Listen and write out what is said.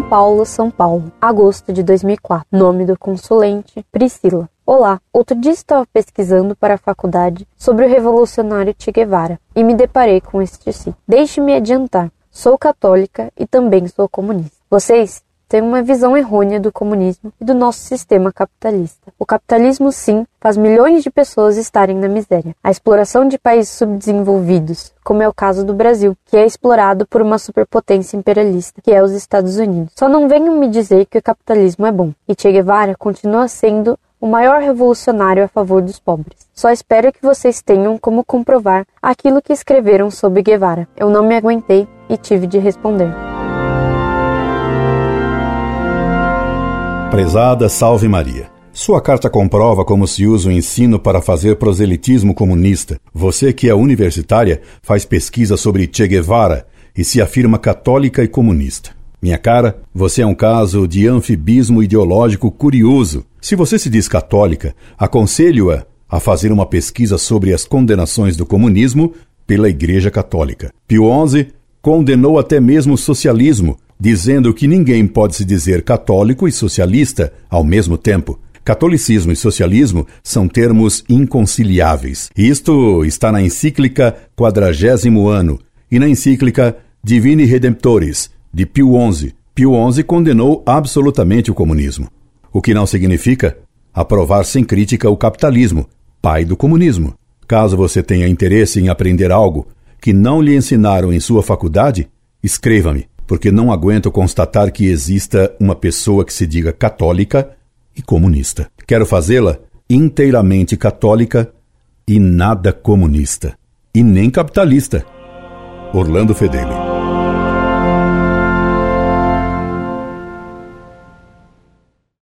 Paulo, São Paulo, agosto de 2004. Nome do consulente: Priscila. Olá, outro dia estava pesquisando para a faculdade sobre o revolucionário Che Guevara e me deparei com este sim. Deixe-me adiantar, sou católica e também sou comunista. Vocês têm uma visão errônea do comunismo e do nosso sistema capitalista. O capitalismo, sim, faz milhões de pessoas estarem na miséria. A exploração de países subdesenvolvidos, como é o caso do Brasil, que é explorado por uma superpotência imperialista, que é os Estados Unidos. Só não venham me dizer que o capitalismo é bom. E Che Guevara continua sendo o maior revolucionário a favor dos pobres. Só espero que vocês tenham como comprovar aquilo que escreveram sobre Guevara. Eu não me aguentei e tive de responder. Prezada Salve Maria. Sua carta comprova como se usa o ensino para fazer proselitismo comunista. Você que é universitária faz pesquisa sobre Che Guevara e se afirma católica e comunista. Minha cara, você é um caso de anfibismo ideológico curioso. Se você se diz católica, aconselho-a a fazer uma pesquisa sobre as condenações do comunismo pela Igreja Católica. Pio XI condenou até mesmo o socialismo, dizendo que ninguém pode se dizer católico e socialista ao mesmo tempo. Catolicismo e socialismo são termos inconciliáveis. Isto está na encíclica Quadragésimo Ano e na encíclica Divini Redemptoris, de Pio XI. Pio XI condenou absolutamente o comunismo, o que não significa aprovar sem crítica o capitalismo, pai do comunismo. Caso você tenha interesse em aprender algo que não lhe ensinaram em sua faculdade, escreva-me porque não aguento constatar que exista uma pessoa que se diga católica e comunista. Quero fazê-la inteiramente católica e nada comunista. E nem capitalista. Orlando Fedeli.